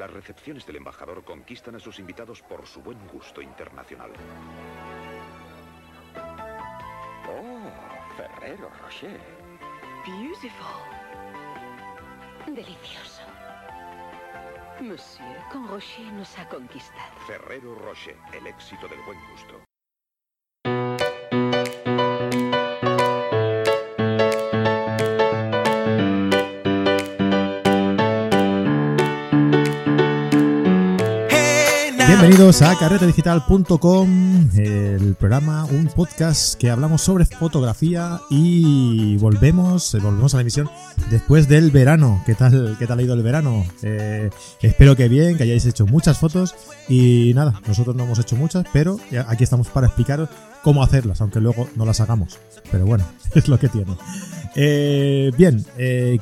Las recepciones del embajador conquistan a sus invitados por su buen gusto internacional. Oh, Ferrero Rocher. Beautiful. Delicioso. Monsieur, con Rocher nos ha conquistado. Ferrero Rocher, el éxito del buen gusto. Bienvenidos a carretedigital.com, el programa, un podcast que hablamos sobre fotografía y volvemos, eh, volvemos a la emisión después del verano. ¿Qué tal, qué tal ha ido el verano? Eh, espero que bien, que hayáis hecho muchas fotos y nada, nosotros no hemos hecho muchas, pero aquí estamos para explicaros cómo hacerlas, aunque luego no las hagamos. Pero bueno, es lo que tiene. Eh, bien,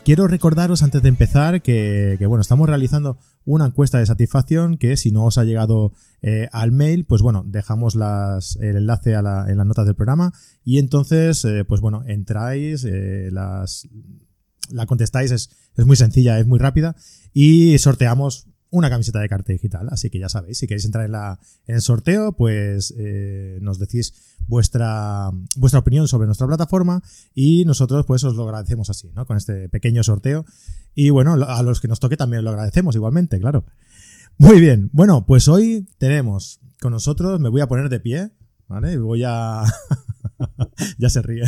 quiero recordaros antes de empezar que, bueno, estamos realizando una encuesta de satisfacción que si no os ha llegado eh, al mail, pues bueno, dejamos el enlace la, en las notas del programa y entonces, eh, pues bueno, entráis, eh, las, la contestáis, es, es muy sencilla, es muy rápida y sorteamos una camiseta de carta digital. Así que ya sabéis, si queréis entrar en, la, en el sorteo, pues eh, nos decís vuestra, vuestra opinión sobre nuestra plataforma y nosotros pues os lo agradecemos así, ¿no? Con este pequeño sorteo. Y bueno, a los que nos toque también lo agradecemos igualmente, claro. Muy bien, bueno, pues hoy tenemos con nosotros, me voy a poner de pie, ¿vale? Voy a... ya se ríe.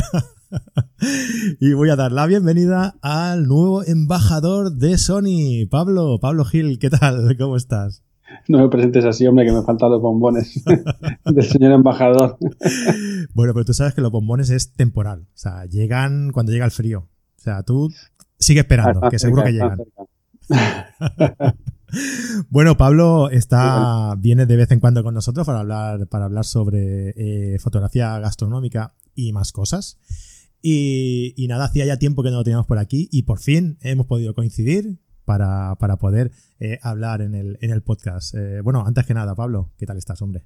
y voy a dar la bienvenida al nuevo embajador de Sony, Pablo. Pablo Gil, ¿qué tal? ¿Cómo estás? No me presentes así, hombre, que me faltan los bombones del señor embajador. bueno, pero tú sabes que los bombones es temporal. O sea, llegan cuando llega el frío. O sea, tú sigue esperando, que seguro que llegan. Bueno, Pablo está, viene de vez en cuando con nosotros para hablar, para hablar sobre eh, fotografía gastronómica y más cosas. Y, nada, hacía ya tiempo que no lo teníamos por aquí y por fin hemos podido coincidir para, poder eh, hablar en el, en el podcast. Eh, bueno, antes que nada, Pablo, ¿qué tal estás, hombre?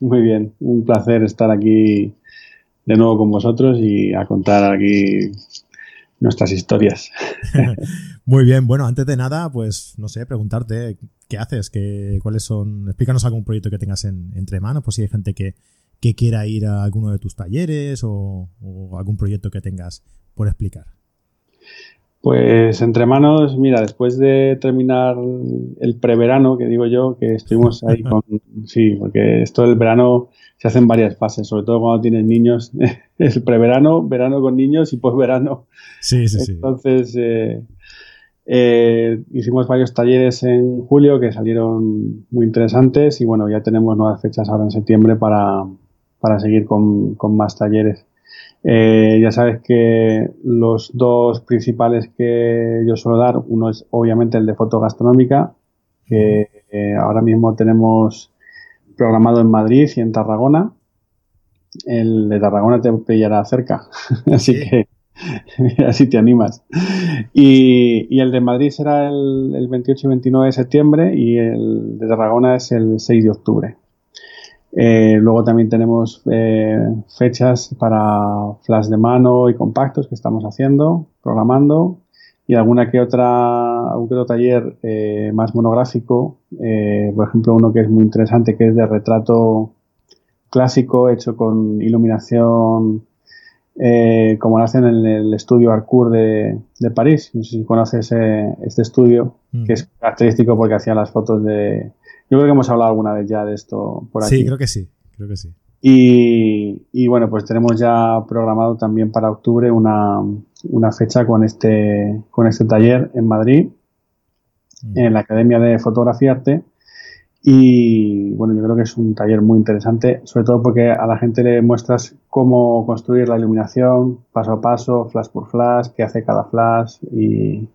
Muy bien, un placer estar aquí de nuevo con vosotros y a contar aquí nuestras historias. Muy bien, bueno, antes de nada, pues no sé, preguntarte qué haces, qué, cuáles son, explícanos algún proyecto que tengas en, entre manos, por si hay gente que, que quiera ir a alguno de tus talleres o, algún proyecto que tengas por explicar. Pues entre manos, mira, después de terminar el preverano, que digo yo, que estuvimos ahí con... Sí, porque esto del verano se hace en varias fases, sobre todo cuando tienes niños. el preverano, verano con niños y posverano. Sí, sí, sí. Entonces, eh, eh, hicimos varios talleres en julio que salieron muy interesantes y bueno, ya tenemos nuevas fechas ahora en septiembre para, para seguir con, con más talleres. Eh, ya sabes que los dos principales que yo suelo dar, uno es obviamente el de foto gastronómica, que eh, ahora mismo tenemos programado en Madrid y en Tarragona. El de Tarragona te pillará cerca, así que así te animas. Y, y, el de Madrid será el, el 28 y 29 de septiembre y el de Tarragona es el 6 de octubre. Eh, luego también tenemos eh, fechas para flash de mano y compactos que estamos haciendo, programando. Y alguna que otra, algún que otro taller eh, más monográfico, por ejemplo uno que es muy interesante que es de retrato clásico hecho con iluminación como lo hacen en el estudio Arcourt de, de París. No sé si conoces este estudio, que es característico porque hacía las fotos de, yo creo que hemos hablado alguna vez ya de esto por aquí. Sí, creo que sí, creo que sí. Y, bueno, pues tenemos ya programado también para octubre una, fecha con este, con este taller en Madrid, mm. en la Academia de Fotografía Arte. Y bueno, yo creo que es un taller muy interesante, sobre todo porque a la gente le muestras cómo construir la iluminación paso a paso, flash por flash, qué hace cada flash y,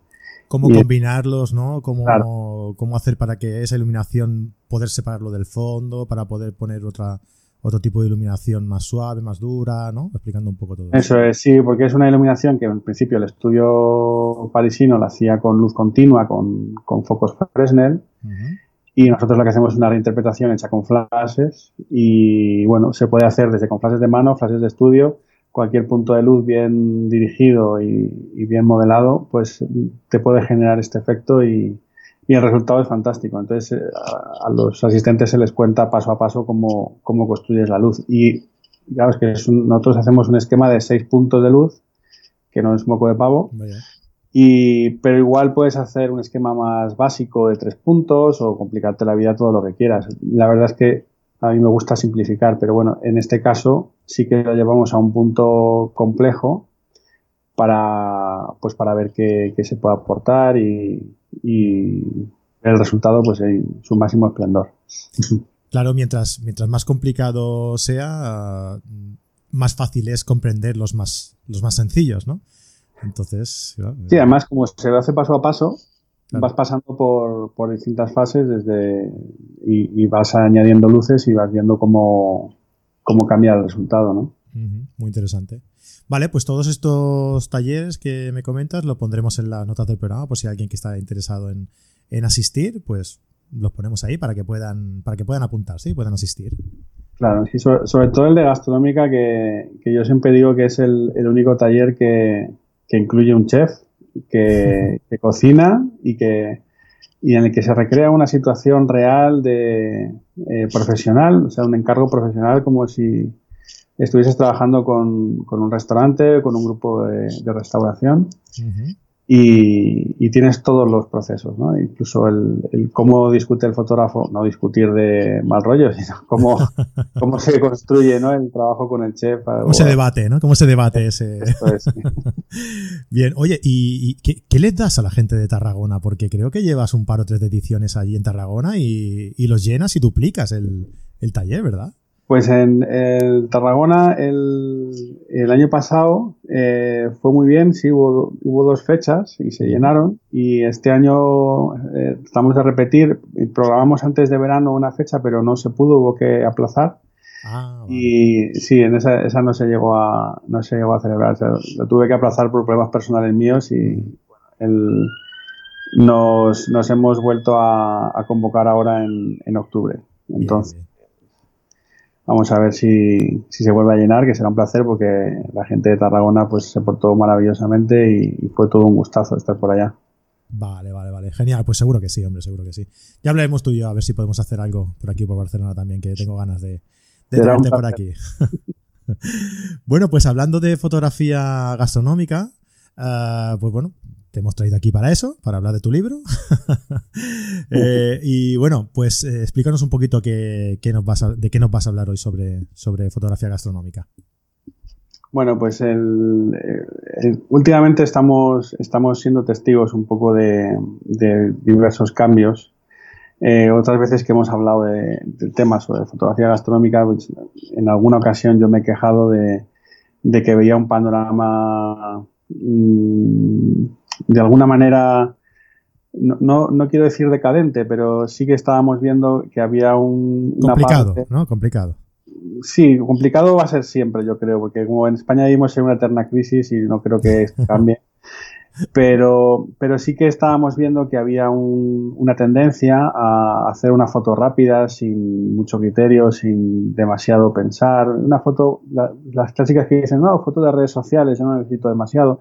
cómo combinarlos, ¿no? Cómo, cómo hacer para que esa iluminación poder separarlo del fondo, para poder poner otra otro tipo de iluminación más suave, más dura, ¿no? Explicando un poco todo. Eso es, sí, porque es una iluminación que en principio el estudio parisino la hacía con luz continua, con, con focos Fresnel, y nosotros lo que hacemos es una reinterpretación hecha con flashes, y bueno, se puede hacer desde con flashes de mano, flashes de estudio, cualquier punto de luz bien dirigido y, bien modelado, pues te puede generar este efecto y, el resultado es fantástico. Entonces, eh, a, los asistentes se les cuenta paso a paso cómo, cómo construyes la luz. Y claro, es que es un- nosotros hacemos un esquema de seis puntos de luz, que no es moco de pavo. Y, pero igual puedes hacer un esquema más básico de tres puntos o complicarte la vida todo lo que quieras. La verdad es que a mí me gusta simplificar, pero bueno, en este caso sí que lo llevamos a un punto complejo para, pues para ver qué, se puede aportar y, y el resultado pues en su máximo esplendor. Claro, mientras, mientras más complicado sea, más fácil es comprender los más, los más sencillos, ¿no? Entonces, claro, Sí, además como se hace paso a paso, Claro. vas pasando por, por distintas fases desde y, y vas añadiendo luces y vas viendo cómo, cómo cambia el resultado, ¿no? Muy interesante. Vale, pues todos estos talleres que me comentas lo pondremos en las notas del programa por si hay alguien que está interesado en, en asistir, pues los ponemos ahí para que puedan, para que puedan apuntarse y puedan asistir. Claro, sí, sobre, sobre todo el de gastronómica, que, que yo siempre digo que es el, el único taller que, que incluye un chef, que, que cocina y que y en el que se recrea una situación real de eh, profesional, o sea, un encargo profesional como si estuvieses trabajando con, con un restaurante, con un grupo de, de restauración. Y, y tienes todos los procesos, ¿no? Incluso el, el cómo discute el fotógrafo, no discutir de mal rollo, sino cómo, cómo se construye, ¿no? El trabajo con el chef. ¿Cómo se debate, no? ¿Cómo se debate ese? Esto es, sí. Bien, oye, ¿y, y qué, qué les das a la gente de Tarragona? Porque creo que llevas un par o tres de ediciones allí en Tarragona y, y los llenas y duplicas el, el taller, ¿verdad? Pues en el Tarragona el, el año pasado eh, fue muy bien, sí, hubo, hubo dos fechas y se llenaron. Y este año eh, estamos de repetir, programamos antes de verano una fecha pero no se pudo, hubo que aplazar. Ah, y sí, en esa, esa no se llegó a no se llegó a celebrar, o sea, lo tuve que aplazar por problemas personales míos y bueno, el- nos, nos hemos vuelto a, a convocar ahora en, en octubre. Bien, Entonces, bien. Vamos a ver si, si se vuelve a llenar, que será un placer porque la gente de Tarragona pues se portó maravillosamente y, y fue todo un gustazo estar por allá. Vale, vale, vale. Genial, pues seguro que sí, hombre, seguro que sí. Ya hablaremos tú y yo a ver si podemos hacer algo por aquí, por Barcelona también, que tengo ganas de, de tenerte por aquí. bueno, pues hablando de fotografía gastronómica, ah, pues bueno, te hemos traído aquí para eso, para hablar de tu libro. Eh, y bueno, pues eh, explícanos un poquito qué, qué nos vas a- de qué nos vas a hablar hoy sobre, sobre fotografía gastronómica. Bueno, pues el, el- últimamente estamos, estamos siendo testigos un poco de, de diversos cambios. Eh, otras veces que hemos hablado de, de temas sobre fotografía gastronómica, pues, en alguna ocasión yo me he quejado de, de que veía un panorama mm, de alguna manera, no, no, no quiero decir decadente, pero sí que estábamos viendo que había un, una Complicado, parte- ¿no? Complicado. Sí, complicado va a ser siempre, yo creo, porque como en España vivimos en una eterna crisis y no creo que esto cambie. Pero, pero sí que estábamos viendo que había un- una tendencia a hacer una foto rápida, sin mucho criterio, sin demasiado pensar. Una foto, la- las clásicas que dicen, no, foto de redes sociales, yo no necesito demasiado.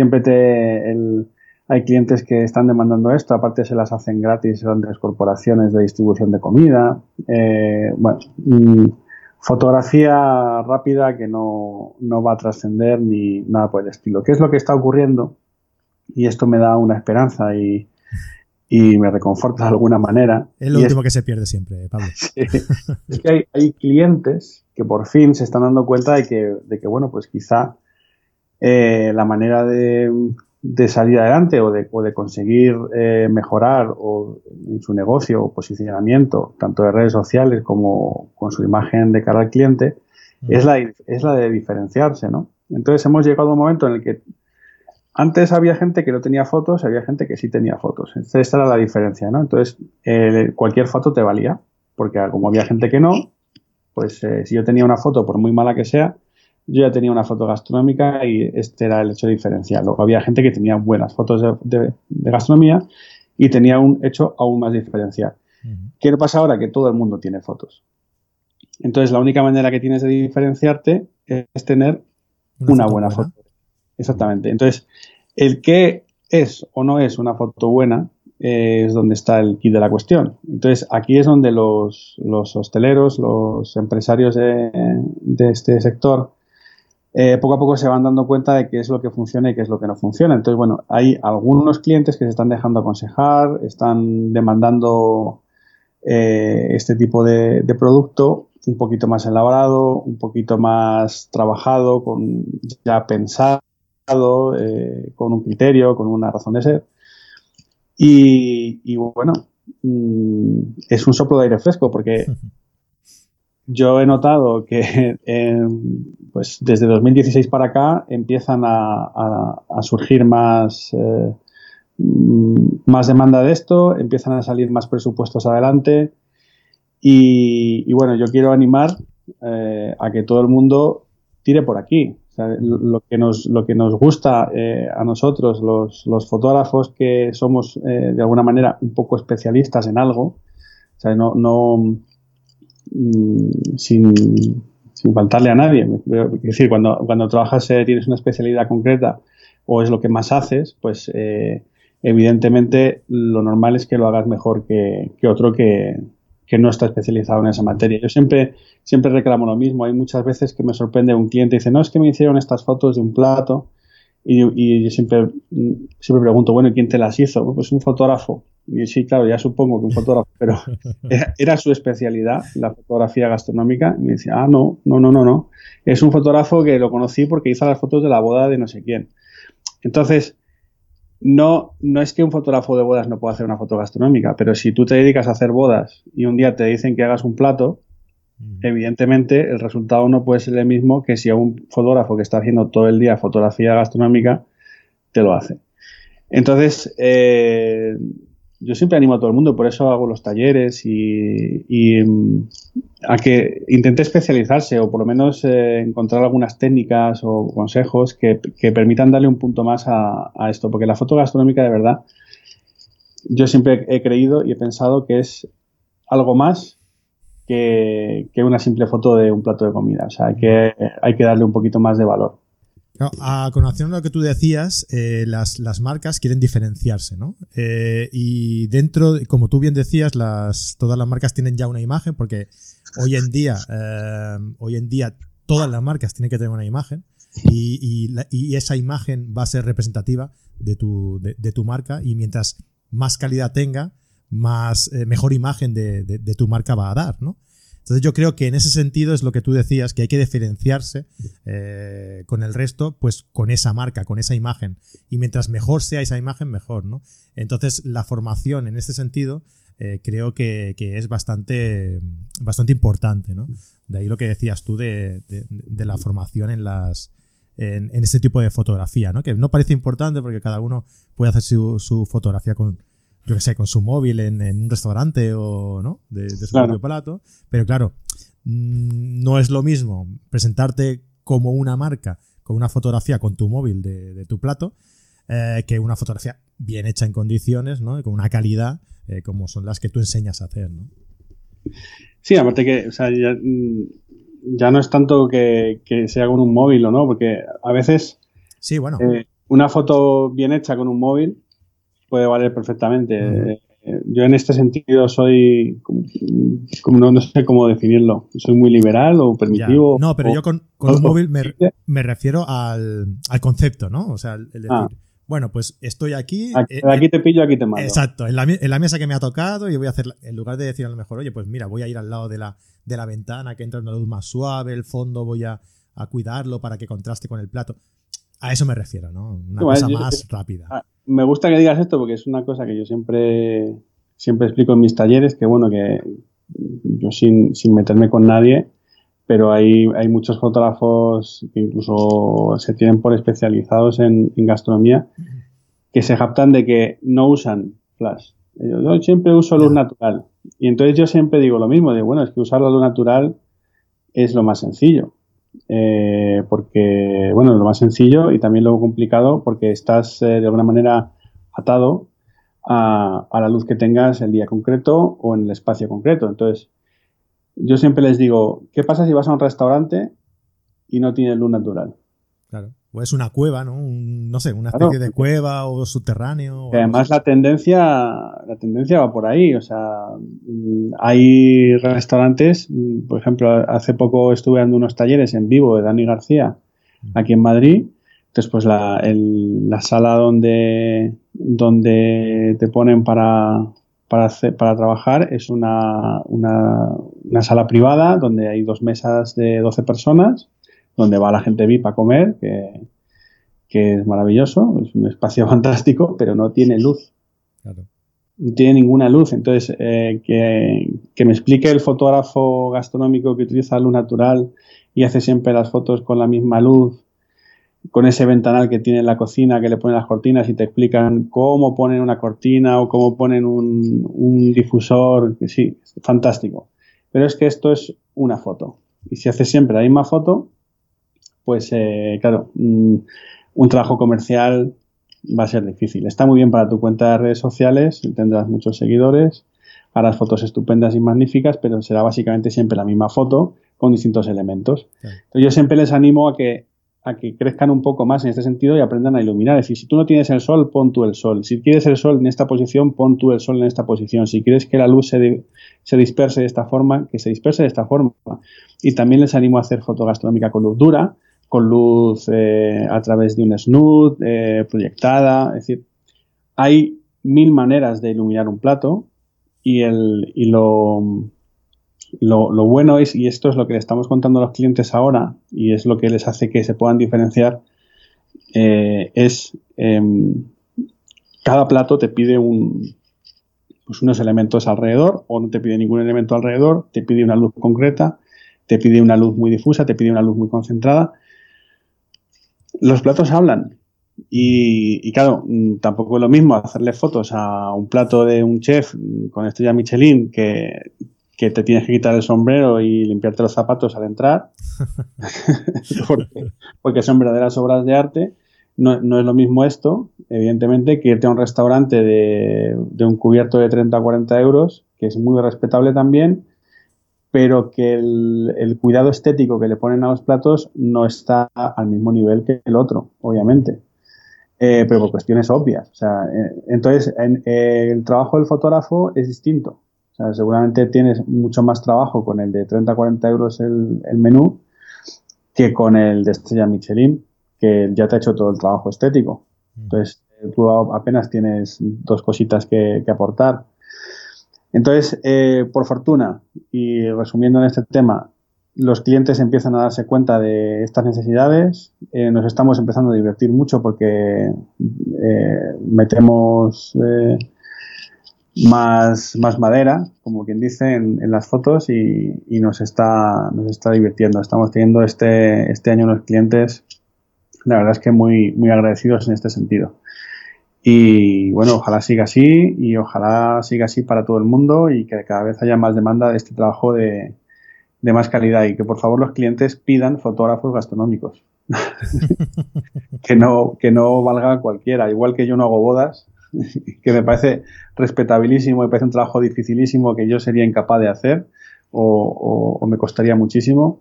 Siempre te el- hay clientes que están demandando esto, aparte se las hacen gratis grandes corporaciones de distribución de comida. Eh, bueno, mm, fotografía rápida que no, no va a trascender ni nada por el estilo. ¿Qué es lo que está ocurriendo? Y esto me da una esperanza y, y me reconforta de alguna manera. Es lo Y último que se pierde siempre, Pablo. Sí. es que hay, hay clientes que por fin se están dando cuenta de que, de que bueno, pues quizá eh, la manera de, de salir adelante o de, o de conseguir eh, mejorar o en su negocio o posicionamiento, tanto de redes sociales como con su imagen de cara al cliente, es, la, es la de diferenciarse, ¿no? Entonces hemos llegado a un momento en el que antes había gente que no tenía fotos, había gente que sí tenía fotos. Entonces, esta era la diferencia, ¿no? Entonces, eh, cualquier foto te valía, porque como había gente que no, pues eh, si yo tenía una foto, por muy mala que sea, yo ya tenía una foto gastronómica y este era el hecho diferencial. Luego había gente que tenía buenas fotos de, de- de gastronomía y tenía un hecho aún más diferencial. ¿Qué pasa ahora? Que todo el mundo tiene fotos. Entonces, la única manera que tienes de diferenciarte es tener una buena foto. Exactamente. Entonces, el que es o no es una foto buena eh, es donde está el kit de la cuestión. Entonces, aquí es donde los, los hosteleros, los empresarios de, de este sector, eh, poco a poco se van dando cuenta de qué es lo que funciona y qué es lo que no funciona. Entonces, bueno, hay algunos clientes que se están dejando aconsejar, están demandando eh, este tipo de, producto un poquito más elaborado, un poquito más trabajado, con ya pensado, eh, con un criterio, con una razón de ser. Y, bueno, mm, es un soplo de aire fresco porque yo he notado que pues desde 2016 para acá empiezan a, surgir más, eh, más demanda de esto, empiezan a salir más presupuestos adelante y, bueno, yo quiero animar eh, a que todo el mundo tire por aquí. lo, que nos, lo que nos gusta eh, a nosotros, los, los, fotógrafos que somos de alguna manera un poco especialistas en algo, o sea, no, no Mm, sin, faltarle a nadie. Es decir, cuando, cuando trabajas eh, tienes una especialidad concreta o es lo que más haces, pues eh, evidentemente lo normal es que lo hagas mejor que, otro que, no está especializado en esa materia. Yo siempre, siempre reclamo lo mismo. Hay muchas veces que me sorprende un cliente y dice, no, es que me hicieron estas fotos de un plato y, y yo siempre, siempre pregunto, bueno, ¿y quién te las hizo? Pues un fotógrafo. Y sí, claro, ya supongo que un fotógrafo, pero era, su especialidad, la fotografía gastronómica. Y me decía, ah, no, no, no, no, no. Es un fotógrafo que lo conocí porque hizo las fotos de la boda de no sé quién. Entonces, no, no es que un fotógrafo de bodas no pueda hacer una foto gastronómica, pero si tú te dedicas a hacer bodas y un día te dicen que hagas un plato, evidentemente el resultado no puede ser el mismo que si a un fotógrafo que está haciendo todo el día fotografía gastronómica te lo hace. Entonces, eh, yo siempre animo a todo el mundo, por eso hago los talleres y, mm, a que intente especializarse o por lo menos eh, encontrar algunas técnicas o consejos que, permitan darle un punto más a, esto, porque la foto gastronómica de verdad, yo siempre he creído y he pensado que es algo más que, una simple foto de un plato de comida, o sea, que hay que darle un poquito más de valor a lo que tú decías, eh, las, marcas quieren diferenciarse, ¿no? Eh, y dentro, como tú bien decías, las, todas las marcas tienen ya una imagen, porque hoy en día, eh, hoy en día todas las marcas tienen que tener una imagen y, esa imagen va a ser representativa de tu, de, tu marca y mientras más calidad tenga, más mejor imagen de, de, tu marca va a dar, ¿no? Entonces yo creo que en ese sentido es lo que tú decías, que hay que diferenciarse eh, con el resto, pues con esa marca, con esa imagen. Y mientras mejor sea esa imagen, mejor, ¿no? Entonces la formación en este sentido eh, creo que, es bastante, bastante importante, ¿no? De ahí lo que decías tú de, la formación en las... En, este tipo de fotografía, ¿no? Que no parece importante porque cada uno puede hacer su fotografía con, yo qué sé, con su móvil en, un restaurante o, ¿no? De, su propio plato. Pero claro, mm, no es lo mismo presentarte como una marca con una fotografía con tu móvil de, tu plato eh, que una fotografía bien hecha en condiciones, ¿no? Con una calidad eh, como son las que tú enseñas a hacer, ¿no? Sí, aparte que, o sea, ya, mm, no es tanto que, sea con un móvil o no, porque a veces... Sí, bueno. Eh, una foto bien hecha con un móvil puede valer perfectamente. Eh, yo en este sentido soy, como, no, sé cómo definirlo, soy muy liberal o permitivo. No, pero yo con, con un móvil me, refiero al, concepto, ¿no? O sea, el decir, ah. bueno, pues estoy aquí. Eh, aquí, te pillo, aquí te mato. Exacto, en la, en la, mesa que me ha tocado y voy a hacer, en lugar de decir a lo mejor, oye, pues mira, voy a ir al lado de la, de la ventana que entra una luz más suave, el fondo voy a, a cuidarlo para que contraste con el plato. A eso me refiero, ¿no? Una cosa más rápida. Ah, me gusta que digas esto porque es una cosa que yo siempre, siempre explico en mis talleres, que bueno, que yo sin, meterme con nadie, pero hay, hay muchos fotógrafos que incluso se tienen por especializados en, gastronomía que se jactan de que no usan flash. Yo siempre uso luz natural. Y entonces yo siempre digo lo mismo, de bueno, es que usar la luz natural es lo más sencillo. Eh, porque, bueno, lo más sencillo y también lo complicado porque estás eh, de alguna manera atado a, la luz que tengas el día concreto o en el espacio concreto. Entonces, yo siempre les digo, ¿qué pasa si vas a un restaurante y no tienes luz natural? Claro. O es una cueva, ¿no? Un- no sé, una especie de cueva o subterráneo. o además la tendencia, la tendencia va por ahí. O sea, mm, hay restaurantes, mm, por ejemplo, hace poco estuve dando unos talleres en vivo de Dani García aquí en Madrid. Entonces, pues la, el- la sala donde, donde te ponen para, para, hacer- para trabajar es una, una, una sala privada donde hay dos mesas de 12 personas, donde va la gente VIP a comer, que, que es maravilloso, es un espacio fantástico, pero no tiene luz, Claro. no tiene ninguna luz. Entonces, eh, que, que me explique el fotógrafo gastronómico que utiliza luz natural y hace siempre las fotos con la misma luz, con ese ventanal que tiene en la cocina, que le ponen las cortinas y te explican cómo ponen una cortina o cómo ponen un, un difusor, sí, fantástico. Pero es que esto es una foto. Y si haces siempre la misma foto, pues eh, claro, mm, un trabajo comercial va a ser difícil. Está muy bien para tu cuenta de redes sociales, tendrás muchos seguidores, harás fotos estupendas y magníficas, pero será básicamente siempre la misma foto con distintos elementos. Claro. Entonces yo siempre les animo a que a que crezcan un poco más en este sentido y aprendan a iluminar. Es decir, si tú no tienes el sol, pon tú el sol. Si quieres el sol en esta posición, pon tú el sol en esta posición. Si quieres que la luz se, se disperse de esta forma, que se disperse de esta forma. Y también les animo a hacer foto gastronómica con luz dura, con luz eh, a través de un snoot, eh, proyectada. Es decir, hay mil maneras de iluminar un plato y, el, y lo, lo, lo bueno es, y esto es lo que le estamos contando a los clientes ahora, y es lo que les hace que se puedan diferenciar, eh, es em, cada plato te pide un, pues unos elementos alrededor, o no te pide ningún elemento alrededor, te pide una luz concreta, te pide una luz muy difusa, te pide una luz muy concentrada. Los platos hablan. Y, y claro, mm, tampoco es lo mismo hacerle fotos a un plato de un chef con estrella Michelin que, que te tienes que quitar el sombrero y limpiarte los zapatos al entrar, porque, porque son verdaderas obras de arte. No, no es lo mismo esto, evidentemente, que irte a un restaurante de, de un cubierto de 30 o 40 euros, que es muy respetable también, pero que el, el cuidado estético que le ponen a los platos no está al mismo nivel que el otro, obviamente. Eh, pero por cuestiones obvias. O sea, eh, entonces, en- eh, el trabajo del fotógrafo es distinto. O sea, seguramente tienes mucho más trabajo con el de 30-40 euros el, el menú que con el de estrella Michelin, que ya te ha hecho todo el trabajo estético. Entonces, eh, tú apenas tienes dos cositas que, que aportar. Entonces, eh, por fortuna, y resumiendo en este tema, los clientes empiezan a darse cuenta de estas necesidades, eh, nos estamos empezando a divertir mucho porque eh, metemos eh, más, más madera, como quien dice, en, las fotos y, y nos, está, nos está divirtiendo. Estamos teniendo este, este año unos clientes, la verdad es que muy, muy agradecidos en este sentido. Y bueno, ojalá siga así y ojalá siga así para todo el mundo y que cada vez haya más demanda de este trabajo de, de más calidad y que por favor los clientes pidan fotógrafos gastronómicos. que, no, que no valga cualquiera. Igual que yo no hago bodas, que me parece respetabilísimo, me parece un trabajo dificilísimo que yo sería incapaz de hacer o, o- o me costaría muchísimo.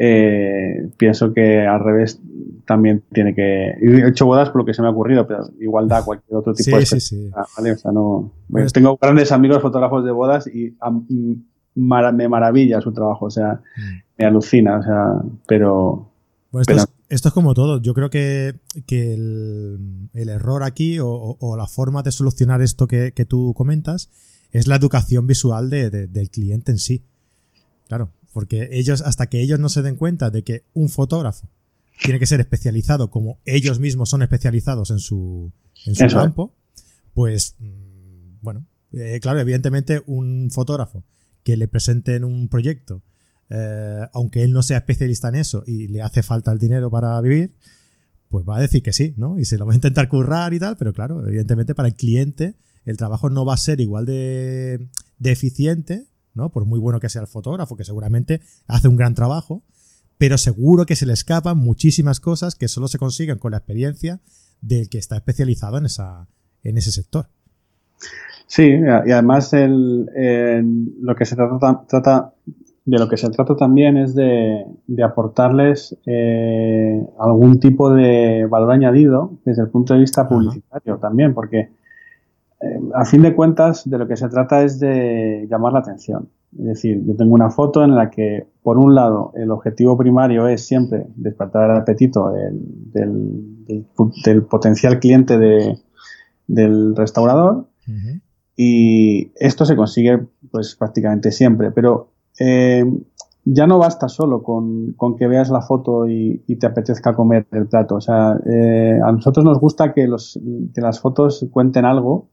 Eh, pienso que al revés también tiene que. He hecho bodas por lo que se me ha ocurrido, pero igual da cualquier otro tipo Sí, de. sí, sí. Ah, ¿vale? O sea, no. Bueno, es- tengo grandes amigos fotógrafos de bodas y me maravilla su trabajo, o sea, Mm. me alucina, o sea, pero. Bueno, esto, Pero- es, esto es como todo. Yo creo que, que el, el error aquí o, o- o la forma de solucionar esto que, que tú comentas es la educación visual de- de- del cliente en sí. Claro, porque ellos, hasta que ellos no se den cuenta de que un fotógrafo tiene que ser especializado como ellos mismos son especializados en su, en su campo, pues, mm, bueno, eh, claro, evidentemente un fotógrafo que le presenten un proyecto eh, aunque él no sea especialista en eso y le hace falta el dinero para vivir, pues va a decir que sí, ¿no? Y se lo va a intentar currar y tal, pero claro, evidentemente para el cliente el trabajo no va a ser igual de, de eficiente, ¿no? Por muy bueno que sea el fotógrafo, que seguramente hace un gran trabajo, pero seguro que se le escapan muchísimas cosas que solo se consiguen con la experiencia del que está especializado en, esa, en ese sector. Sí, y además el, lo que se trata, trata de lo que se trata también es de, aportarles eh, algún tipo de valor añadido desde el punto de vista publicitario también, porque eh, a fin de cuentas de lo que se trata es de llamar la atención. Es decir, yo tengo una foto en la que, por un lado, el objetivo primario es siempre despertar el apetito del, potencial cliente del restaurador. Y esto se consigue pues prácticamente siempre, pero eh, ya no basta solo con, que veas la foto y, te apetezca comer el plato. O sea, eh, a nosotros nos gusta que, los, que las fotos cuenten algo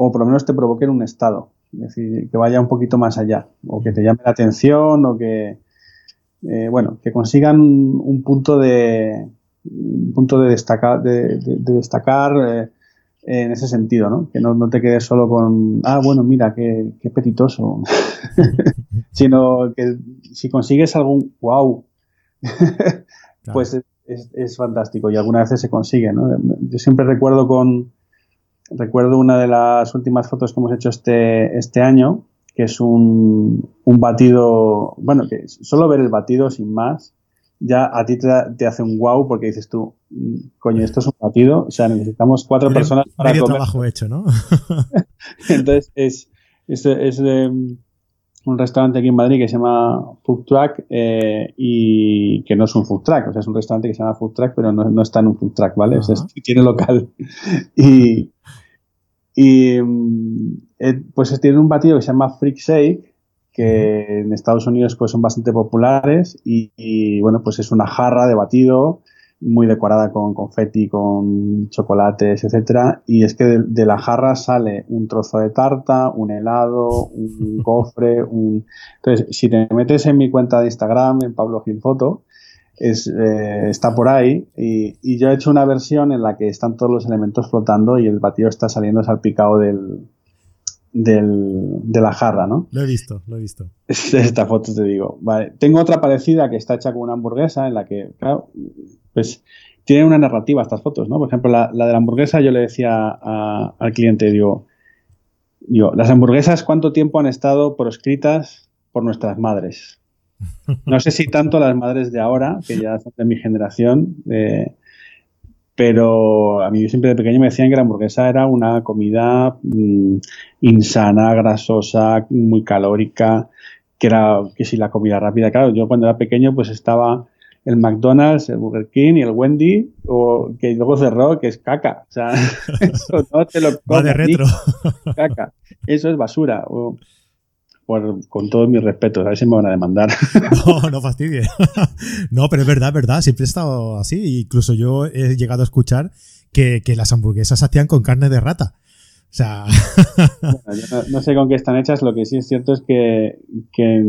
o por lo menos te provoquen un estado. Es decir, que vaya un poquito más allá, o que te llame la atención, o que, eh, bueno, que consigan un punto de, un punto de destacar, de, destacar en ese sentido, ¿no? Que no, te quedes solo con, ah, bueno, mira, qué, qué petitoso, sino que si consigues algún wow, pues es, fantástico y algunas veces se consigue, ¿no? Yo siempre recuerdo con, recuerdo una de las últimas fotos que hemos hecho este, este año, que es un, un batido, bueno, que solo ver el batido sin más, ya a ti te, hace un wow porque dices tú, coño, esto es un batido, o sea, necesitamos cuatro personas para medio trabajo hecho, ¿no? Entonces, es, es, es un restaurante aquí en Madrid que se llama Food Truck eh, y que no es un food truck, o sea, es un restaurante que se llama Food Truck, pero no, no está en un food truck, ¿vale? O sea, tiene local. y, y mm, eh, pues tiene un batido que se llama Freak Shake que en Estados Unidos pues son bastante populares y, bueno pues es una jarra de batido muy decorada con confeti, con chocolates, etcétera. Y es que de, la jarra sale un trozo de tarta, un helado, un cofre, un entonces si te metes en mi cuenta de Instagram en Pablo Gil Foto es, eh, está por ahí y, y, yo he hecho una versión en la que están todos los elementos flotando y el batido está saliendo salpicado del, del, de la jarra, ¿no? Lo he visto, lo he visto. Esta foto te digo. Vale. Tengo otra parecida que está hecha con una hamburguesa en la que, claro, pues tiene una narrativa estas fotos, ¿no? Por ejemplo, la, de la hamburguesa yo le decía al cliente, digo, digo, las hamburguesas cuánto tiempo han estado proscritas por nuestras madres. No sé si tanto las madres de ahora, que ya son de mi generación, eh, pero a mí siempre de pequeño me decían que la hamburguesa era una comida mm, insana, grasosa, muy calórica, que era que si la comida rápida, claro, yo cuando era pequeño pues estaba el McDonald's, el Burger King y el Wendy, o que luego cerró, que es caca. O sea, eso no te lo Va de retro. Caca. Eso es basura. O, con todos mis respetos, a si me van a demandar. No, no fastidie. No, pero es verdad, es verdad, siempre he estado así. Incluso yo he llegado a escuchar que, que las hamburguesas se hacían con carne de rata. O sea. no, sé con qué están hechas, lo que sí es cierto es que,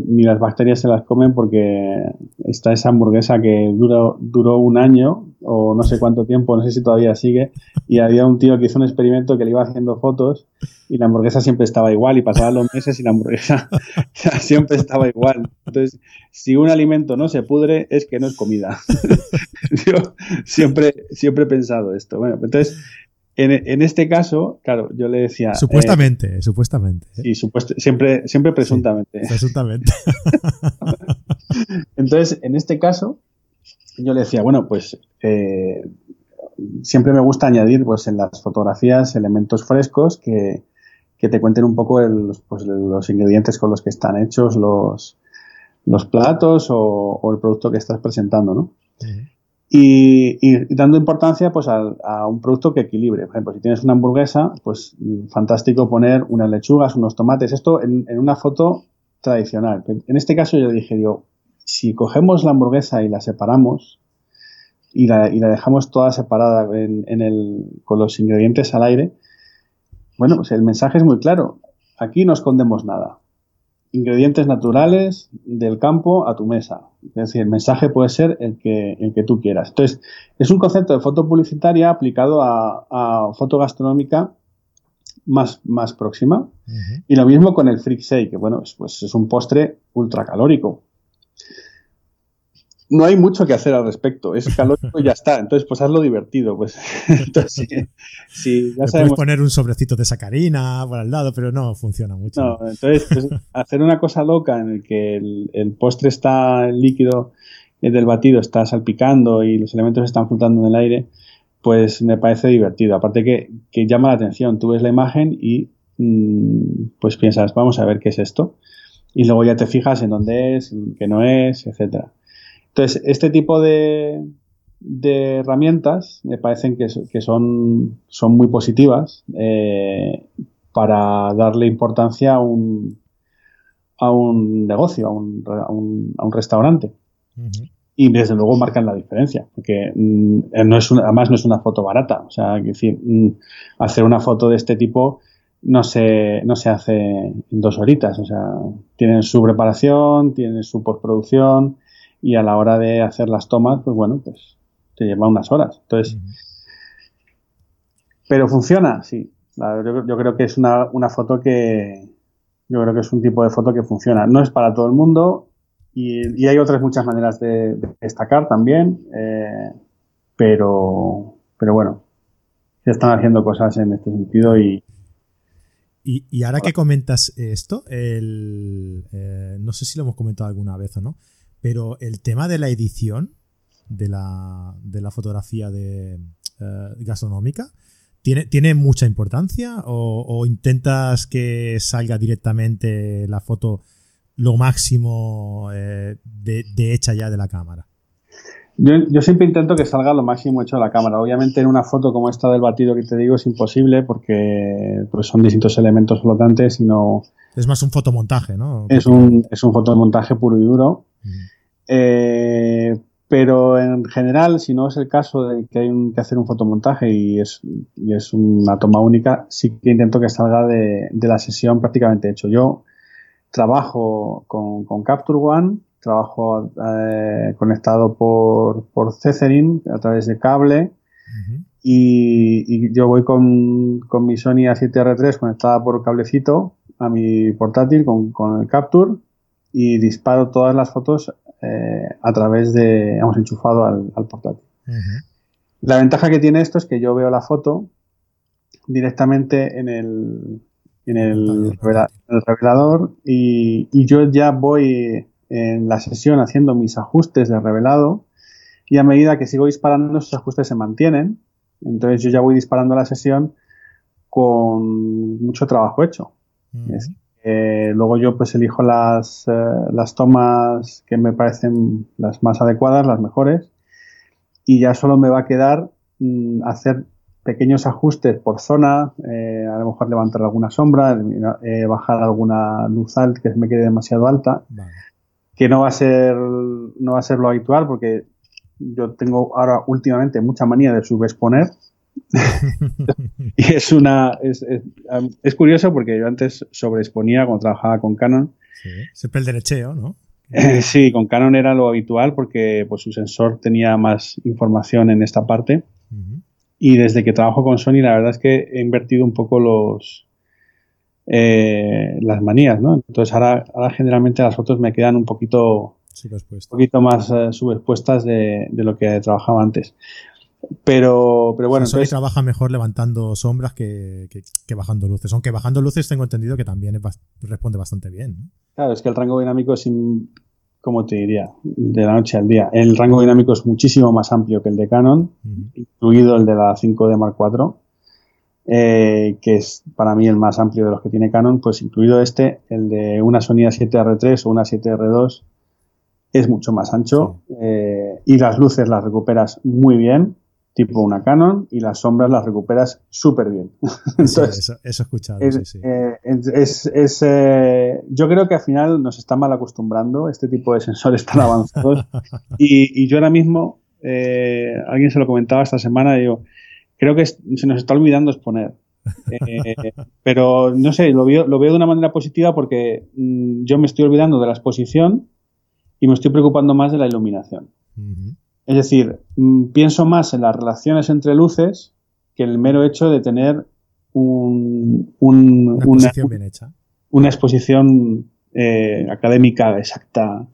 ni las bacterias se las comen porque está esa hamburguesa que duró, duró un año o no sé cuánto tiempo, no sé si todavía sigue, y había un tío que hizo un experimento que le iba haciendo fotos y la hamburguesa siempre estaba igual y pasaban los meses y la hamburguesa siempre estaba igual. Entonces, si un alimento no se pudre es que no es comida. Yo siempre, siempre he pensado esto. Bueno, entonces en, este caso, claro, yo le decía. Supuestamente, eh, supuestamente. Sí, siempre, siempre presuntamente. presuntamente. Entonces, en este caso, yo le decía, bueno, pues eh, siempre me gusta añadir pues, en las fotografías elementos frescos que, te cuenten un poco pues, los ingredientes con los que están hechos los, los platos o, el producto que estás presentando, ¿no? Y, dando importancia pues a, un producto que equilibre. Por ejemplo, si tienes una hamburguesa, pues mm, fantástico poner unas lechugas, unos tomates, esto en, una foto tradicional. En este caso yo dije, yo, si cogemos la hamburguesa y la separamos y la, dejamos toda separada con los ingredientes al aire, bueno, pues el mensaje es muy claro. Aquí no escondemos nada ingredientes naturales del campo a tu mesa. Es decir, el mensaje puede ser el que, el que tú quieras. Entonces, es un concepto de foto publicitaria aplicado a, a foto gastronómica más, más próxima. Y lo mismo con el Freak Shake, que bueno, pues es un postre ultracalórico. No hay mucho que hacer al respecto. Es calórico y ya está. Entonces, pues hazlo divertido. Pues. Entonces, sí, ya sabemos. Puedes poner un sobrecito de sacarina por al lado, pero no funciona mucho. No, entonces, pues, hacer una cosa loca en el que el, postre está el líquido del batido está salpicando y los elementos están flotando en el aire, pues me parece divertido. Aparte que, que llama la atención. Tú ves la imagen y mm, pues piensas, vamos a ver qué es esto. Y luego ya te fijas en dónde es, en qué no es, etcétera. Entonces, este tipo de, herramientas me parecen que, son, son, muy positivas eh, para darle importancia a un, a un negocio, a un, a un, restaurante. Y desde luego marcan la diferencia, porque mm, no es además no es una foto barata. O sea, decir, mm, hacer una foto de este tipo no se, no se hace en dos horitas. O sea, tienen su preparación, tienen su postproducción, y a la hora de hacer las tomas, pues bueno, pues te lleva unas horas. Entonces, pero funciona, sí. Yo, creo que es una, una, foto que, yo creo que es un tipo de foto que funciona. No es para todo el mundo y, hay otras muchas maneras de, destacar también, eh, pero, pero bueno, se están haciendo cosas en este sentido y, y, y, ahora que comentas esto, el, eh, no sé si lo hemos comentado alguna vez o no, pero el tema de la edición de la, de la fotografía de, eh, gastronómica, ¿tiene, ¿tiene mucha importancia o, intentas que salga directamente la foto lo máximo eh, de, hecha ya de la cámara? Yo, siempre intento que salga lo máximo hecho de la cámara. Obviamente en una foto como esta del batido que te digo es imposible porque pues, son distintos elementos flotantes y no... Es más un fotomontaje, ¿no? Es un, es un fotomontaje puro y duro eh, pero en general, si no es el caso de que hay que hacer un fotomontaje y es, es, una toma única, sí que intento que salga de, la sesión prácticamente hecho. Yo trabajo con, Capture One, trabajo eh, conectado por, por a través de cable y, yo voy con, mi Sony A7R3 conectada por cablecito a mi portátil con, con el Capture y disparo todas las fotos eh, a través de, hemos enchufado al, portátil. La ventaja que tiene esto es que yo veo la foto directamente en el, en el, revelador y, yo ya voy en la sesión haciendo mis ajustes de revelado y a medida que sigo disparando esos ajustes se mantienen. Entonces yo ya voy disparando la sesión con mucho trabajo hecho. Eh, luego yo pues elijo las, eh, las tomas que me parecen las más adecuadas, las mejores, y ya solo me va a quedar mm, hacer pequeños ajustes por zona, eh, a lo mejor levantar alguna sombra, bajar alguna luz alta que me quede demasiado alta, que no va a ser no va a ser lo habitual porque yo tengo ahora últimamente mucha manía de subexponer y es una. Es, es, curioso porque yo antes sobreexponía cuando trabajaba con Canon. Sí, siempre el derecheo, ¿no? Eh, sí, con Canon era lo habitual porque pues, su sensor tenía más información en esta parte. Y desde que trabajo con Sony, la verdad es que he invertido un poco los. Eh, las manías, ¿no? Entonces ahora, ahora generalmente las fotos me quedan un poquito un poquito más uh, subexpuestas de, de, lo que trabajaba antes. Pero, pero bueno. Sony trabaja mejor levantando sombras que, que, bajando luces. Aunque bajando luces tengo entendido que también responde bastante bien. Claro, es que el rango dinámico es, como te diría, de la noche al día. El rango dinámico es muchísimo más amplio que el de Canon, incluido el de la 5D Mark IV, eh, que es para mí el más amplio de los que tiene Canon, pues incluido este, el de una Sony A7R3 o una 7R2, es mucho más ancho eh, y las luces las recuperas muy bien tipo una Canon y las sombras las recuperas súper bien. eso, he escuchado. Es, eh, eh, yo creo que al final nos está mal acostumbrando este tipo de sensores tan avanzados. y, yo ahora mismo, eh, alguien se lo comentaba esta semana, digo, creo que se nos está olvidando exponer. pero no sé, lo veo, lo veo de una manera positiva porque mm, yo me estoy olvidando de la exposición y me estoy preocupando más de la iluminación. Es decir, mm, pienso más en las relaciones entre luces que en el mero hecho de tener un, una, exposición bien hecha. Una exposición eh, académica exacta.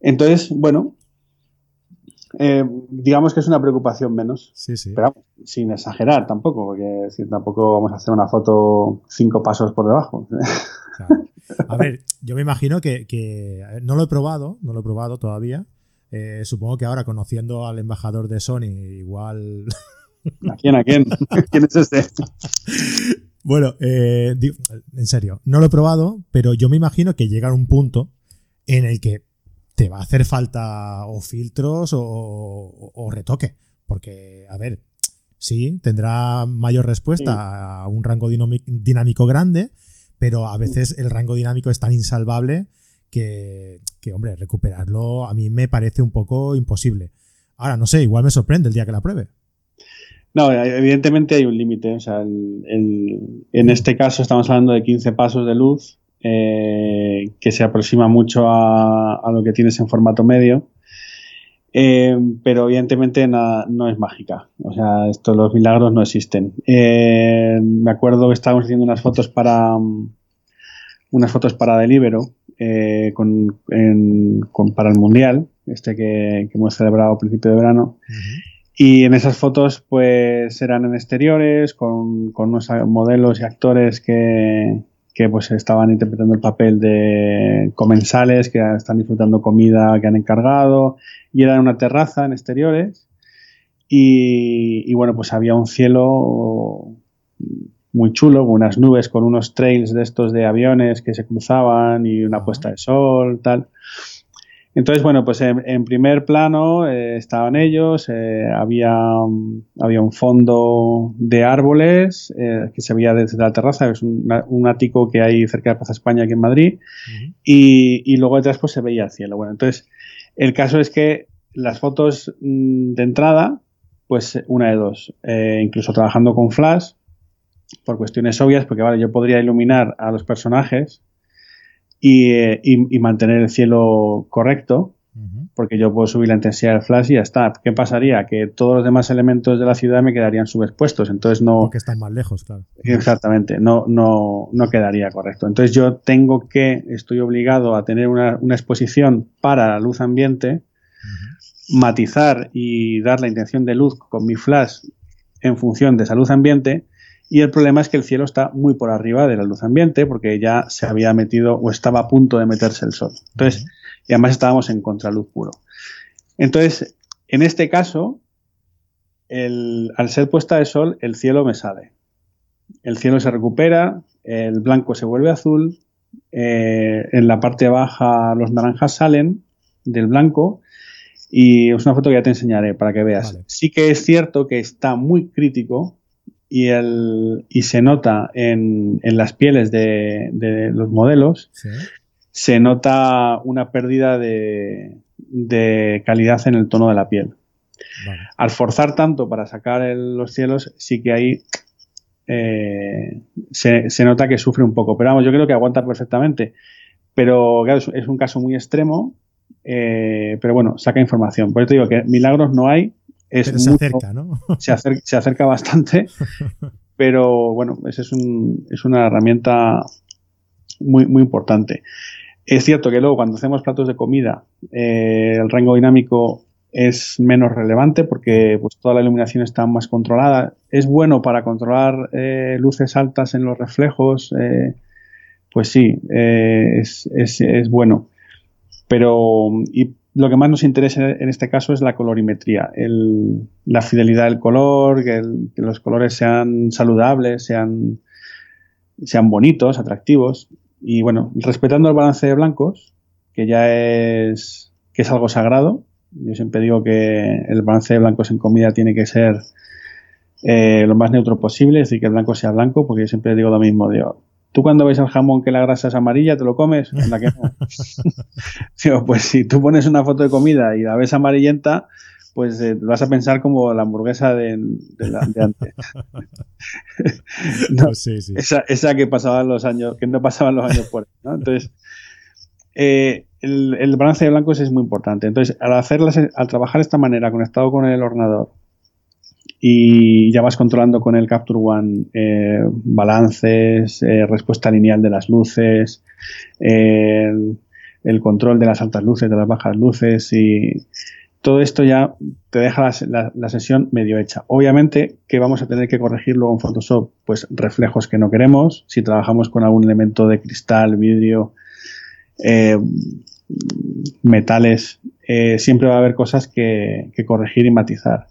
Entonces, bueno, eh, digamos que es una preocupación menos. Sí, sí. Pero sin exagerar tampoco, porque decir, tampoco vamos a hacer una foto cinco pasos por debajo. Claro. A ver, yo me imagino que, que- no lo he probado, no lo he probado todavía. Eh, supongo que ahora conociendo al embajador de Sony, igual. ¿A quién? ¿A quién? ¿Quién es este? Bueno, eh, en serio, no lo he probado, pero yo me imagino que llega un punto en el que te va a hacer falta o filtros o, o- o retoque. Porque, a ver, sí, tendrá mayor respuesta a un rango dinámico grande, pero a veces el rango dinámico es tan insalvable que, que, hombre, recuperarlo a mí me parece un poco imposible. Ahora, no sé, igual me sorprende el día que la pruebe. No, evidentemente hay un límite. O sea, el- el- en este caso estamos hablando de 15 pasos de luz, eh, que se aproxima mucho a, a lo que tienes en formato medio. Eh, pero evidentemente nada- no es mágica. O sea, esto, los milagros no existen. Eh, me acuerdo que estábamos haciendo unas fotos para mm, unas fotos para Delibero eh, con, en- con- para el Mundial, este que, que hemos celebrado a principio de verano. Y en esas fotos, pues eran en exteriores, con, con unos modelos y actores que, que pues estaban interpretando el papel de comensales, que están disfrutando comida que han encargado, y era en una terraza en exteriores. Y, y bueno, pues había un cielo muy chulo, unas nubes, con unos trails de estos de aviones que se cruzaban y una puesta de sol, tal. Entonces, bueno, pues en, en primer plano eh, estaban ellos, eh, había, um, había un fondo de árboles eh, que se veía desde la terraza, es un, un ático que hay cerca de Plaza España aquí en Madrid, y, y luego detrás pues se veía el cielo. Bueno, entonces, el caso es que las fotos mm, de entrada, pues una de dos, incluso trabajando con flash, por cuestiones obvias, porque vale, yo podría iluminar a los personajes y, eh, y- y mantener el cielo correcto, porque yo puedo subir la intensidad del flash y ya está. ¿Qué pasaría? Que todos los demás elementos de la ciudad me quedarían subexpuestos, entonces no... Porque están más lejos, claro. Exactamente, no, no, no quedaría correcto. Entonces yo tengo que, estoy obligado a tener una, una exposición para la luz ambiente, matizar y dar la intención de luz con mi flash en función de esa luz ambiente. Y el problema es que el cielo está muy por arriba de la luz ambiente porque ya se había metido o estaba a punto de meterse el sol. Entonces, y además estábamos en contraluz puro. Entonces, en este caso, el- al ser puesta de sol, el cielo me sale. El cielo se recupera, el blanco se vuelve azul, eh, en la parte baja los naranjas salen del blanco y es una foto que ya te enseñaré para que veas. Vale. Sí que es cierto que está muy crítico y, el, y se nota en, en las pieles de, de los modelos, Sí. se nota una pérdida de, de calidad en el tono de la piel Vale. al forzar tanto para sacar el- los cielos, sí que ahí eh, se, se nota que sufre un poco. Pero vamos, yo creo que aguanta perfectamente. Pero claro, es, es un caso muy extremo. eh, pero bueno, saca información. Por eso te digo que milagros no hay. Es Pero se mucho- acerca, ¿no? se acerca, se acerca bastante. pero bueno, esa es, un- es una herramienta muy, muy importante. Es cierto que luego cuando hacemos platos de comida, eh, el rango dinámico es menos relevante porque pues, toda la iluminación está más controlada. Es bueno para controlar eh, luces altas en los reflejos, eh, pues sí, es, es- es bueno. Pero y lo que más nos interesa en este caso es la colorimetría, el- la fidelidad del color, que, los colores sean saludables, sean, sean bonitos, atractivos. Y bueno, respetando el balance de blancos, que ya es, que es algo sagrado. Yo siempre digo que el balance de blancos en comida tiene que ser eh, lo más neutro posible, es decir, que el blanco sea blanco, porque yo siempre digo lo mismo, digo, tú cuando ves el jamón que la grasa es amarilla, ¿te lo comes? En la que no. Digo, pues si tú pones una foto de comida y la ves amarillenta, pues eh, vas a pensar como la hamburguesa de, de la- de antes. No, Pues sí, sí. esa, esa que pasaban los años, que no pasaban los años por ahí, ¿no? Entonces, eh, el, el balance de blancos es muy importante. Entonces, al hacerlas, al trabajar de esta manera, conectado con el ordenador, y ya vas controlando con el Capture One eh, balances, eh, respuesta lineal de las luces, eh, el control de las altas luces, de las bajas luces y todo esto ya te deja la, sesión medio hecha. Obviamente que vamos a tener que corregir luego en Photoshop pues reflejos que no queremos, si trabajamos con algún elemento de cristal, vidrio, eh, metales, eh, siempre va a haber cosas que, corregir y matizar.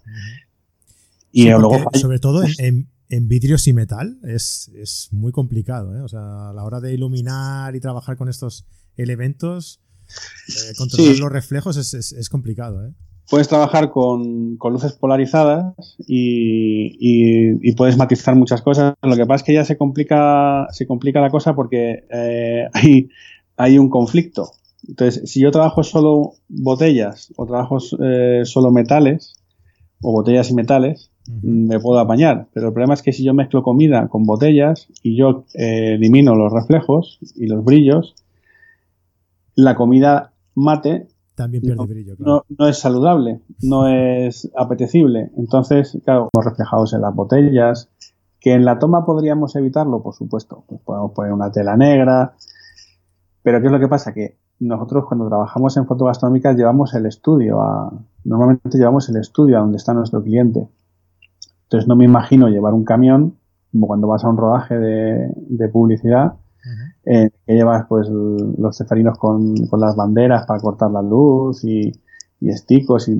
Y luego, sobre todo en, en, vidrios y metal es, es muy complicado. ¿eh? O sea, a la hora de iluminar y trabajar con estos elementos, eh, controlar los reflejos es, es, complicado. ¿eh? Puedes trabajar con, con luces polarizadas y, y, puedes matizar muchas cosas. Lo que pasa es que ya se complica, se complica la cosa porque hay, hay un conflicto. Entonces, si yo trabajo solo botellas o trabajo eh, solo metales o botellas y metales, me puedo apañar. Pero el problema es que si yo mezclo comida con botellas y yo eh, elimino los reflejos y los brillos, la comida mate también pierde brillo. No, no, es saludable, no es apetecible. Entonces, claro, los reflejados en las botellas, que en la toma podríamos evitarlo, por supuesto. Pues podemos poner una tela negra. Pero ¿qué es lo que pasa? Que nosotros cuando trabajamos en fotogastronómicas llevamos el estudio a, normalmente llevamos el estudio a donde está nuestro cliente. Entonces no me imagino llevar un camión, como cuando vas a un rodaje de, publicidad, eh, que llevas pues los cefarinos con, las banderas para cortar la luz y, esticos y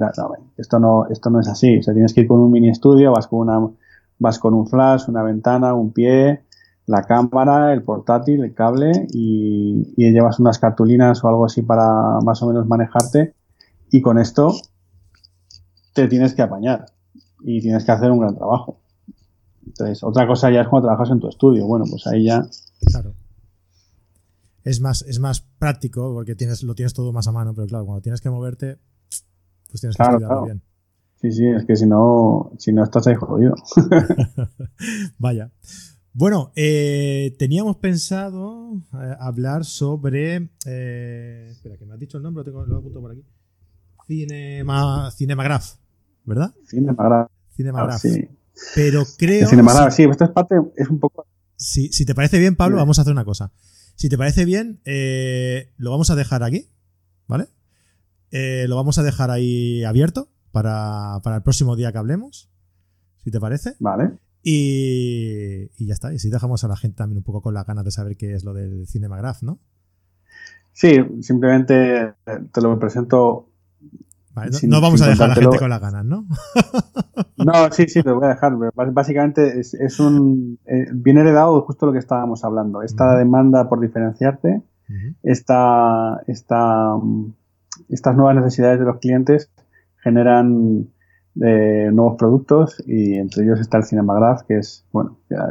esto no, esto no es así. O sea, tienes que ir con un mini estudio, vas con una, vas con un flash, una ventana, un pie, la cámara, el portátil, el cable y, llevas unas cartulinas o algo así para más o menos manejarte y con esto te tienes que apañar y tienes que hacer un gran trabajo. Entonces, otra cosa ya es cuando trabajas en tu estudio. Bueno, pues ahí ya. Claro. Es más, es más práctico porque tienes, lo tienes todo más a mano, pero claro, cuando tienes que moverte, pues tienes que estudiarlo bien. Sí, sí, es que si no, si no estás ahí jodido. Vaya. Bueno, eh, teníamos pensado eh, hablar sobre. Eh, espera, que me has dicho el nombre, lo, tengo, lo apunto por aquí. Cinema, Cinemagraph, ¿verdad? Cinemagraph. Cinemagraph. sí. Pero creo. Cinemagraph, sí, esta parte es un poco. Si, si te parece bien, Pablo, vamos a hacer una cosa. Si te parece bien, lo vamos a dejar aquí, ¿vale? lo vamos a dejar ahí abierto para, para el próximo día que hablemos. Si te parece. Vale. Y, ya está. Y si dejamos a la gente también un poco con las ganas de saber qué es lo del Cinemagraph, ¿no? Sí, simplemente te lo presento. No, vamos a dejar a la gente con las ganas, ¿no? no, sí, sí, te lo voy a dejar. Básicamente es, un. Eh, viene heredado justo lo que estábamos hablando. Esta demanda por diferenciarte, esta, esta, estas nuevas necesidades de los clientes generan de nuevos productos y entre ellos está el Cinemagraph, que es, bueno, ya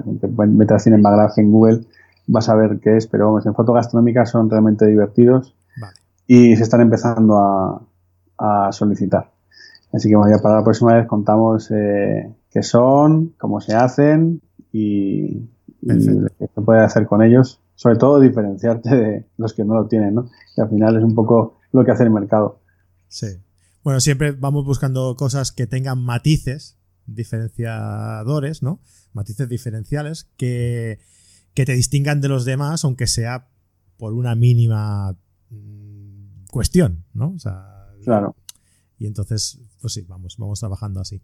meter Cinemagraph en Google vas a ver qué es, pero vamos, en fotogastronómica son realmente divertidos y se están empezando a, a, solicitar. Así que bueno, ya para la próxima vez contamos eh, qué son, cómo se hacen y, qué se puede hacer con ellos. Sobre todo diferenciarte de los que no lo tienen, ¿no? Y al final es un poco lo que hace el mercado. Sí. Bueno, siempre vamos buscando cosas que tengan matices diferenciadores, ¿no? Matices diferenciales que, que te distingan de los demás, aunque sea por una mínima mm, cuestión, ¿no? O sea, claro. Y entonces, pues sí, vamos, vamos trabajando así.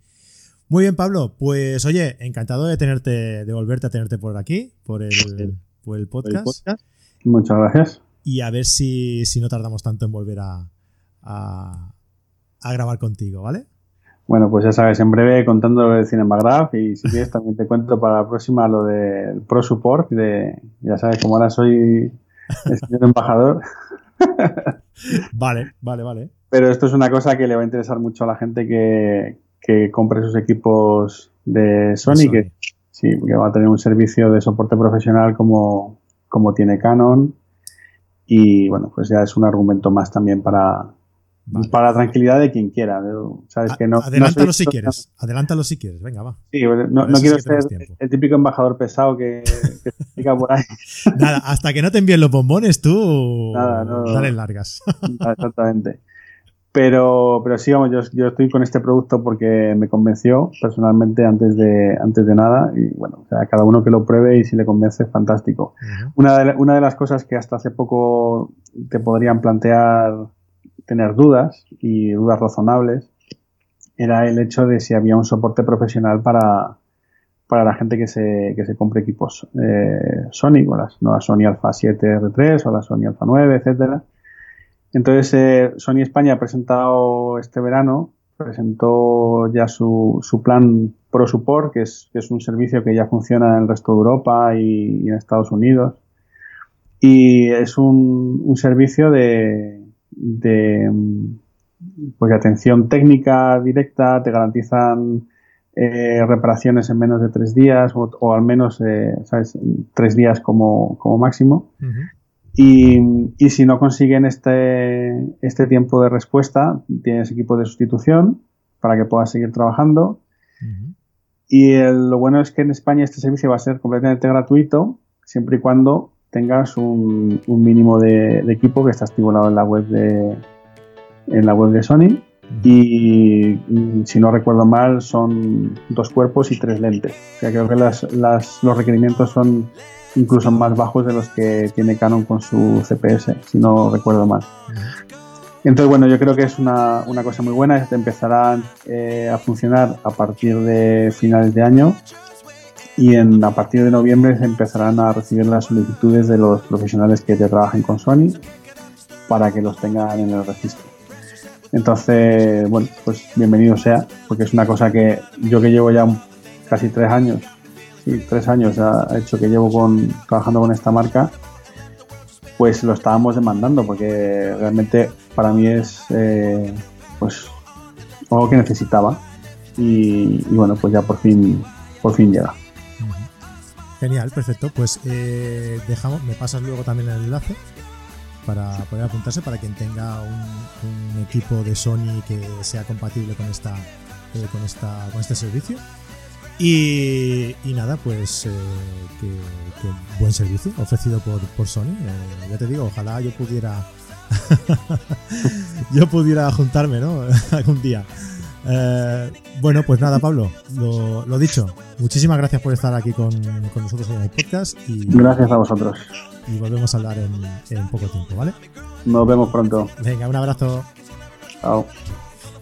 Muy bien, Pablo. Pues oye, encantado de tenerte, de volverte a tenerte por aquí, por el, por el, podcast. Muchas gracias. Y a ver si, si no tardamos tanto en volver a, a grabar contigo, ¿vale? Bueno, pues ya sabes, en breve contando lo de Cinemagraph y si quieres también te cuento para la próxima lo del Pro Support, de, ya sabes, como ahora soy el señor embajador. vale, vale, vale. Pero esto es una cosa que le va a interesar mucho a la gente que, que compre sus equipos de Sony, que sí, que va a tener un servicio de soporte profesional como, como tiene Canon. Y bueno, pues ya es un argumento más también para, para la tranquilidad de quien quiera. ¿sabes? Que no, adelántalo si quieres. Adelántalo si quieres. Venga, va. Sí, no, quiero ser el típico embajador pesado que, que se explica por ahí. Nada, hasta que no te envíen los bombones, tú Nada, no, dale largas. Exactamente. Pero, pero sí, vamos, yo, yo, estoy con este producto porque me convenció personalmente antes de, antes de nada. Y bueno, o sea, cada uno que lo pruebe y si le convence es fantástico. una, de, una de las cosas que hasta hace poco te podrían plantear tener dudas y dudas razonables era el hecho de si había un soporte profesional para, para la gente que se, que se compre equipos eh, Sony, o las nuevas Sony Alpha 7 R3 o la Sony Alpha 9, etcétera. Entonces, eh, Sony España ha presentado este verano, presentó ya su, su plan Pro Support, que es, que es un servicio que ya funciona en el resto de Europa y, en Estados Unidos. Y es un, un servicio de, de, pues, atención técnica directa, te garantizan eh, reparaciones en menos de tres días o, al menos eh, ¿sabes? tres días como, como máximo. Y, y, si no consiguen este, este tiempo de respuesta, tienes equipo de sustitución para que puedas seguir trabajando. Y lo bueno es que en España este servicio va a ser completamente gratuito, siempre y cuando tengas un, un mínimo de, de, equipo que está estipulado en la web de, en la web de Sony y si no recuerdo mal son dos cuerpos y tres lentes. O sea, creo que las, las, los requerimientos son incluso más bajos de los que tiene Canon con su CPS, si no recuerdo mal. Entonces, bueno, yo creo que es una, una cosa muy buena. Empezará eh, a funcionar a partir de finales de año y en, a partir de noviembre se empezarán a recibir las solicitudes de los profesionales que ya trabajen con Sony para que los tengan en el registro. Entonces, bueno, pues bienvenido sea, porque es una cosa que yo que llevo ya casi tres años, sí, tres años ha hecho que llevo con, trabajando con esta marca, pues lo estábamos demandando, porque realmente para mí es eh, pues algo que necesitaba y, bueno, pues ya por fin, por fin llega. Genial, perfecto. Pues eh, dejamos, me pasas luego también el enlace para poder apuntarse para quien tenga un, equipo de Sony que sea compatible con esta eh, con esta con este servicio y, nada pues eh, que, buen servicio ofrecido por, por Sony eh, ya te digo ojalá yo pudiera yo pudiera juntarme no algún día bueno, pues nada, Pablo, lo, dicho. Muchísimas gracias por estar aquí con, con nosotros en el podcast. Y, gracias a vosotros y volvemos a hablar en, en poco tiempo, ¿vale? Nos vemos pronto. Venga, un abrazo. Chao.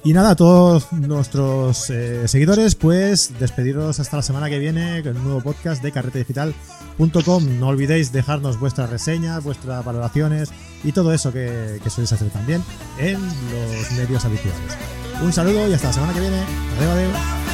Y nada, a todos nuestros eh, seguidores, pues despediros hasta la semana que viene con un nuevo podcast de carretedigital.com. No olvidéis dejarnos vuestras reseñas, vuestras valoraciones y todo eso que, que soléis hacer también en los medios habituales. Un saludo y hasta la semana que viene. Adiós, adiós.